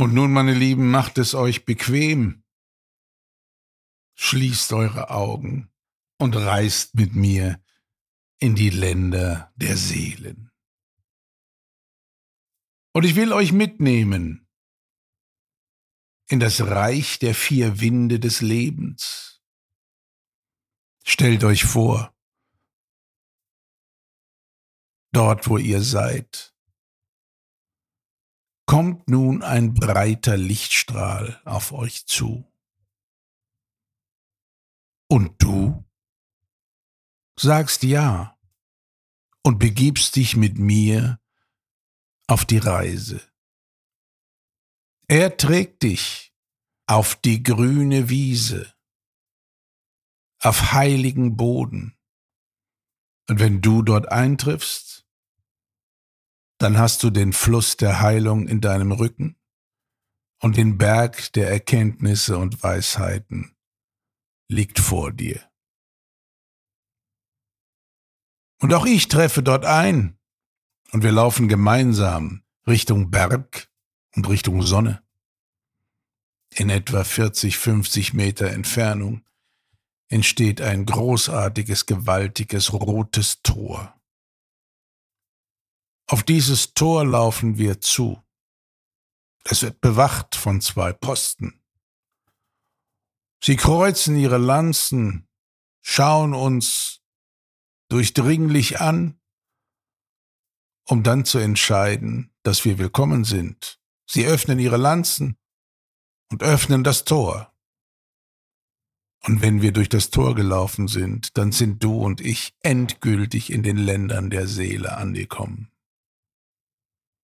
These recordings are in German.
Und nun, meine Lieben, macht es euch bequem. Schließt eure Augen und reist mit mir in die Länder der Seelen. Und ich will euch mitnehmen in das Reich der vier Winde des Lebens. Stellt euch vor, dort wo ihr seid, kommt nun ein breiter Lichtstrahl auf euch zu. Und du sagst ja und begibst dich mit mir auf die Reise. Er trägt dich auf die grüne Wiese, auf heiligen Boden. Und wenn du dort eintriffst, dann hast du den Fluss der Heilung in deinem Rücken und den Berg der Erkenntnisse und Weisheiten liegt vor dir. Und auch ich treffe dort ein und wir laufen gemeinsam Richtung Berg und Richtung Sonne. In etwa 40, 50 Meter Entfernung entsteht ein großartiges, gewaltiges rotes Tor. Auf dieses Tor laufen wir zu. Es wird bewacht von zwei Posten. Sie kreuzen ihre Lanzen, schauen uns durchdringlich an, um dann zu entscheiden, dass wir willkommen sind. Sie öffnen ihre Lanzen und öffnen das Tor. Und wenn wir durch das Tor gelaufen sind, dann sind du und ich endgültig in den Ländern der Seele angekommen.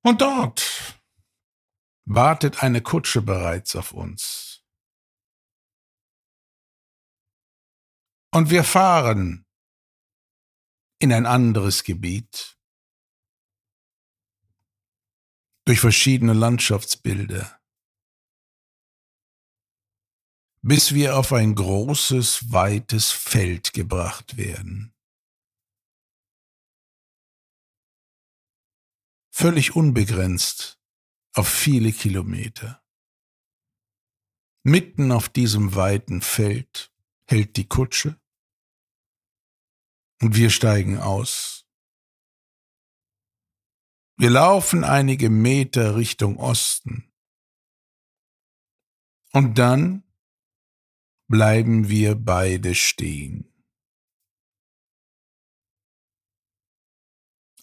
Und dort wartet eine Kutsche bereits auf uns. Und wir fahren in ein anderes Gebiet durch verschiedene Landschaftsbilder, bis wir auf ein großes, weites Feld gebracht werden. Völlig unbegrenzt auf viele Kilometer. Mitten auf diesem weiten Feld hält die Kutsche und wir steigen aus. Wir laufen einige Meter Richtung Osten und dann bleiben wir beide stehen.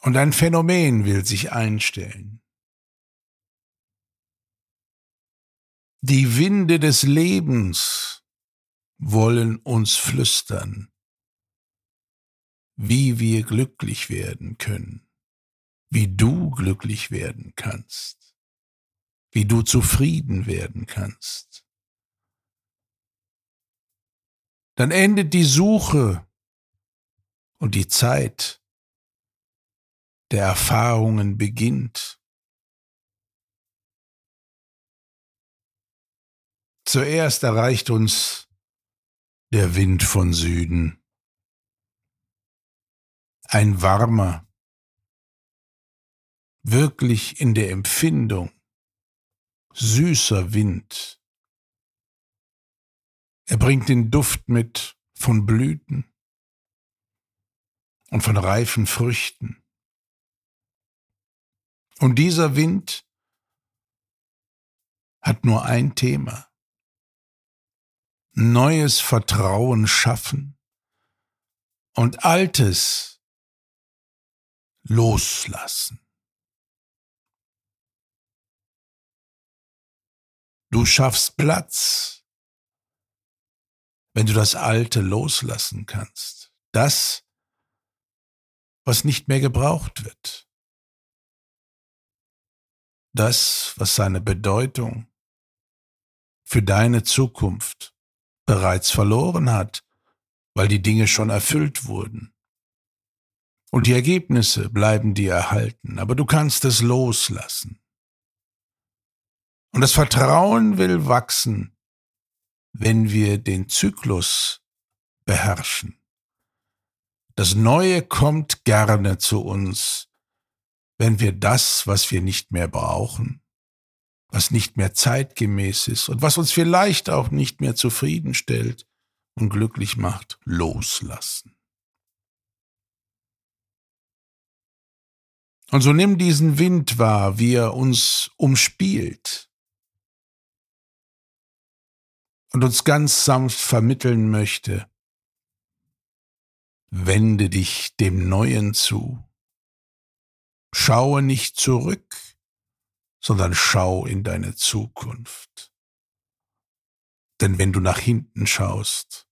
Und ein Phänomen will sich einstellen. Die Winde des Lebens wollen uns flüstern, wie wir glücklich werden können, wie du glücklich werden kannst, wie du zufrieden werden kannst. Dann endet die Suche und die Zeit der Erfahrungen beginnt. Zuerst erreicht uns der Wind von Süden. Ein warmer, wirklich in der Empfindung süßer Wind. Er bringt den Duft mit von Blüten und von reifen Früchten. Und dieser Wind hat nur ein Thema. Neues Vertrauen schaffen und Altes loslassen. Du schaffst Platz, wenn du das Alte loslassen kannst. Das, was nicht mehr gebraucht wird das, was seine Bedeutung für deine Zukunft bereits verloren hat, weil die Dinge schon erfüllt wurden. Und die Ergebnisse bleiben dir erhalten, aber du kannst es loslassen. Und das Vertrauen will wachsen, wenn wir den Zyklus beherrschen. Das Neue kommt gerne zu uns, wenn wir das, was wir nicht mehr brauchen, was nicht mehr zeitgemäß ist und was uns vielleicht auch nicht mehr zufriedenstellt und glücklich macht, loslassen. Und so nimm diesen Wind wahr, wie er uns umspielt und uns ganz sanft vermitteln möchte. Wende dich dem Neuen zu. Schaue nicht zurück, sondern schau in deine Zukunft. Denn wenn du nach hinten schaust,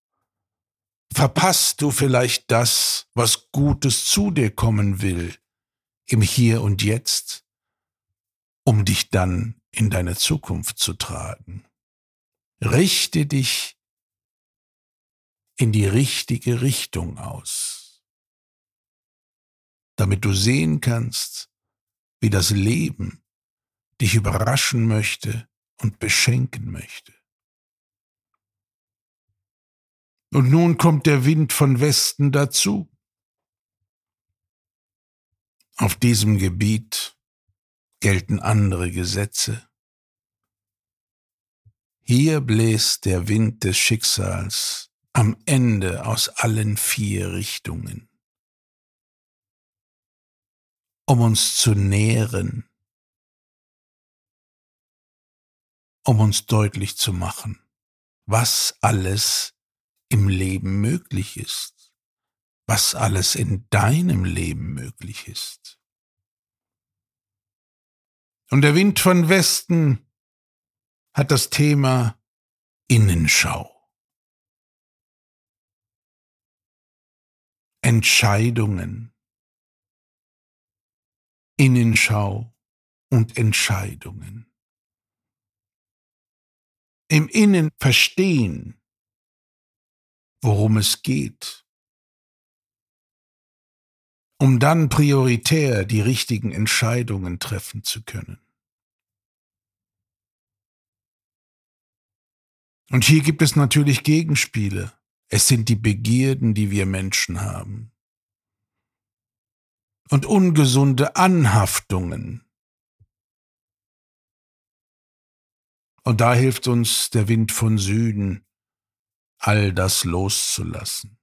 verpasst du vielleicht das, was Gutes zu dir kommen will, im Hier und Jetzt, um dich dann in deine Zukunft zu tragen. Richte dich in die richtige Richtung aus, damit du sehen kannst, wie das Leben dich überraschen möchte und beschenken möchte. Und nun kommt der Wind von Westen dazu. Auf diesem Gebiet gelten andere Gesetze. Hier bläst der Wind des Schicksals am Ende aus allen vier Richtungen, um uns zu nähren, um uns deutlich zu machen, was alles im Leben möglich ist, was alles in deinem Leben möglich ist. Und der Wind von Westen hat das Thema Innenschau. Entscheidungen. Innenschau und Entscheidungen. Im Innen verstehen, worum es geht, um dann prioritär die richtigen Entscheidungen treffen zu können. Und hier gibt es natürlich Gegenspiele. Es sind die Begierden, die wir Menschen haben. Und ungesunde Anhaftungen. Und da hilft uns der Wind von Süden, all das loszulassen,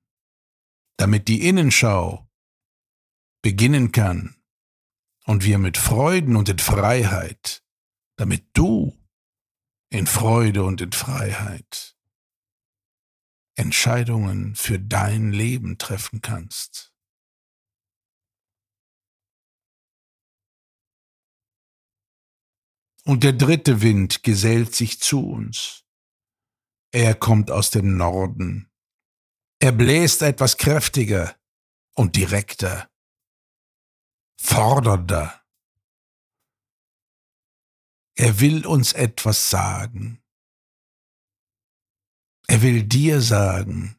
damit die Innenschau beginnen kann und wir mit Freuden und in Freiheit, damit du in Freude und in Freiheit Entscheidungen für dein Leben treffen kannst. Und der dritte Wind gesellt sich zu uns. Er kommt aus dem Norden. Er bläst etwas kräftiger und direkter, fordernder, er will uns etwas sagen. Er will dir sagen,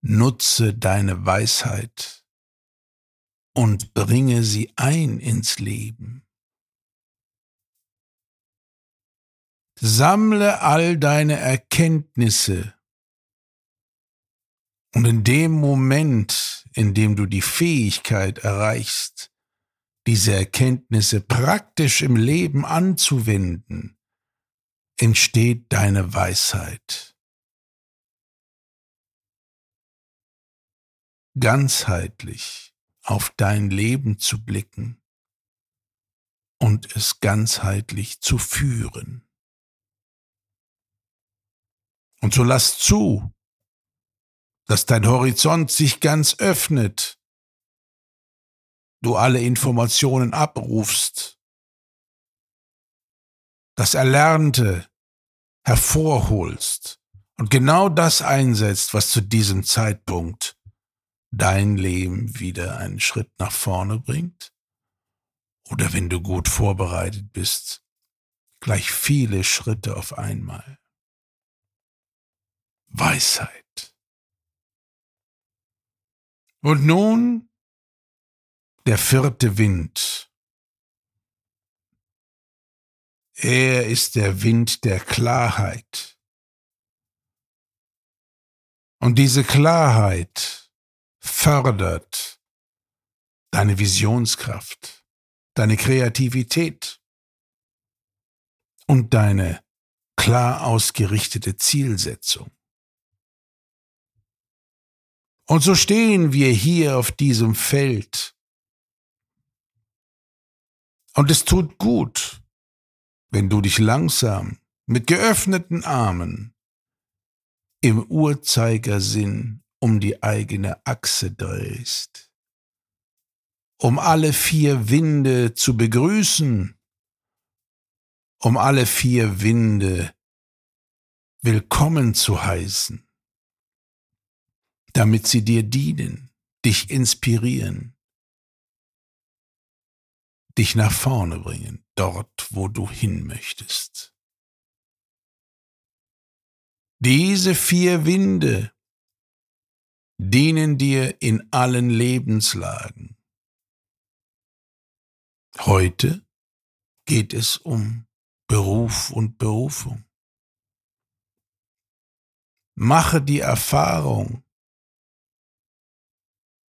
nutze deine Weisheit und bringe sie ein ins Leben. Sammle all deine Erkenntnisse und in dem Moment, in dem du die Fähigkeit erreichst, diese Erkenntnisse praktisch im Leben anzuwenden, entsteht deine Weisheit. Ganzheitlich auf dein Leben zu blicken und es ganzheitlich zu führen. Und so lass zu, dass dein Horizont sich ganz öffnet du alle Informationen abrufst, das Erlernte hervorholst und genau das einsetzt, was zu diesem Zeitpunkt dein Leben wieder einen Schritt nach vorne bringt? Oder wenn du gut vorbereitet bist, gleich viele Schritte auf einmal. Weisheit. Und nun der vierte Wind. Er ist der Wind der Klarheit. Und diese Klarheit fördert deine Visionskraft, deine Kreativität. und deine klar ausgerichtete Zielsetzung. Und so stehen wir hier auf diesem Feld. Und es tut gut, wenn du dich langsam mit geöffneten Armen im Uhrzeigersinn um die eigene Achse drehst, um alle vier Winde zu begrüßen, um alle vier Winde willkommen zu heißen, damit sie dir dienen, dich inspirieren, dich nach vorne bringen, dort, wo du hin möchtest. Diese vier Winde dienen dir in allen Lebenslagen. Heute geht es um Beruf und Berufung. Mache die Erfahrung,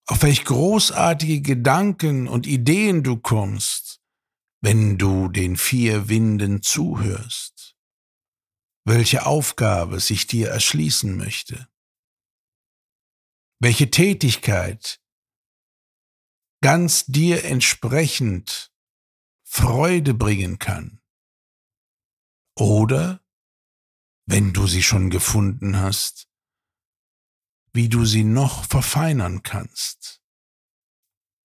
auf welch großartige Gedanken und Ideen du kommst, wenn du den vier Winden zuhörst, welche Aufgabe sich dir erschließen möchte, welche Tätigkeit ganz dir entsprechend Freude bringen kann. Oder, wenn du sie schon gefunden hast, wie du sie noch verfeinern kannst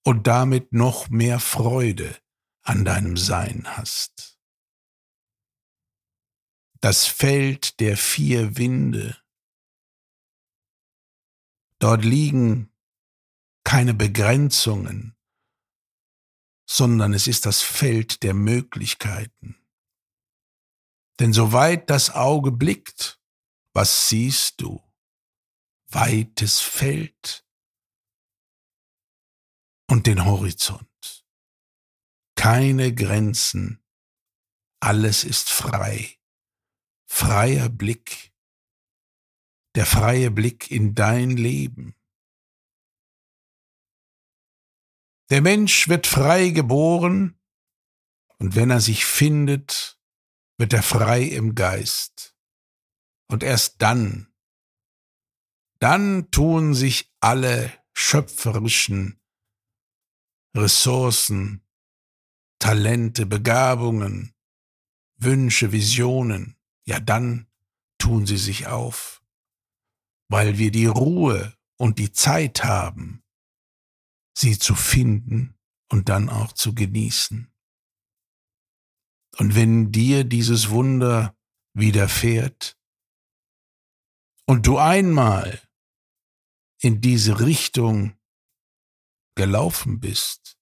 und damit noch mehr Freude an deinem Sein hast. Das Feld der vier Winde. Dort liegen keine Begrenzungen, sondern es ist das Feld der Möglichkeiten. Denn soweit das Auge blickt, was siehst du? Weites Feld und den Horizont. Keine Grenzen, alles ist frei, freier Blick, der freie Blick in dein Leben. Der Mensch wird frei geboren, und wenn er sich findet, wird er frei im Geist. Und erst dann dann tun sich alle schöpferischen Ressourcen, Talente, Begabungen, Wünsche, Visionen, ja dann tun sie sich auf, weil wir die Ruhe und die Zeit haben, sie zu finden und dann auch zu genießen. Und wenn dir dieses Wunder widerfährt und du einmal in diese Richtung gelaufen bist,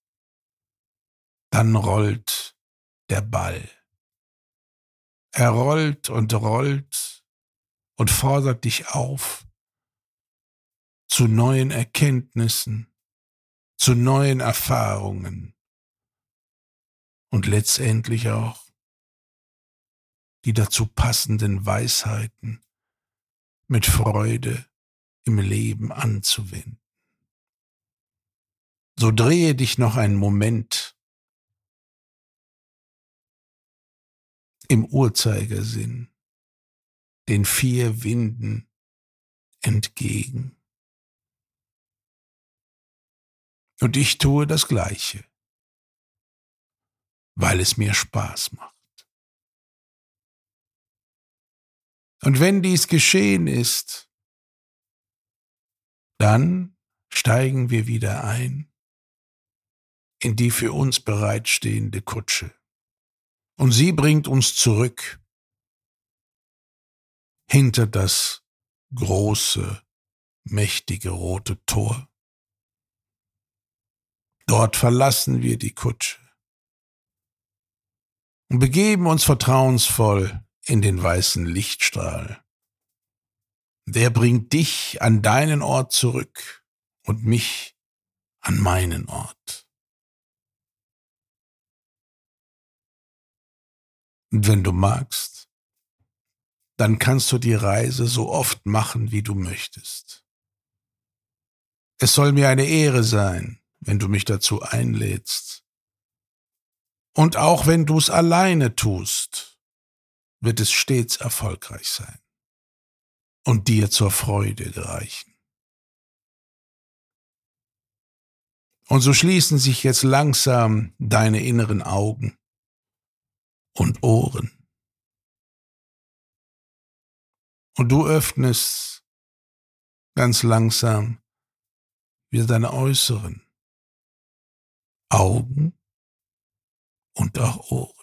dann rollt der Ball. Er rollt und rollt und fordert dich auf zu neuen Erkenntnissen, zu neuen Erfahrungen und letztendlich auch die dazu passenden Weisheiten mit Freude im Leben anzuwenden. So drehe dich noch einen Moment im Uhrzeigersinn den vier Winden entgegen. Und ich tue das Gleiche, weil es mir Spaß macht. Und wenn dies geschehen ist, dann steigen wir wieder ein in die für uns bereitstehende Kutsche. Und sie bringt uns zurück hinter das große, mächtige rote Tor. Dort verlassen wir die Kutsche und begeben uns vertrauensvoll in den weißen Lichtstrahl der bringt dich an deinen Ort zurück und mich an meinen Ort. Und wenn du magst, dann kannst du die Reise so oft machen, wie du möchtest. Es soll mir eine Ehre sein, wenn du mich dazu einlädst. Und auch wenn du es alleine tust, wird es stets erfolgreich sein und dir zur Freude gereichen. Und so schließen sich jetzt langsam deine inneren Augen und Ohren. Und du öffnest ganz langsam wieder deine äußeren Augen und auch Ohren.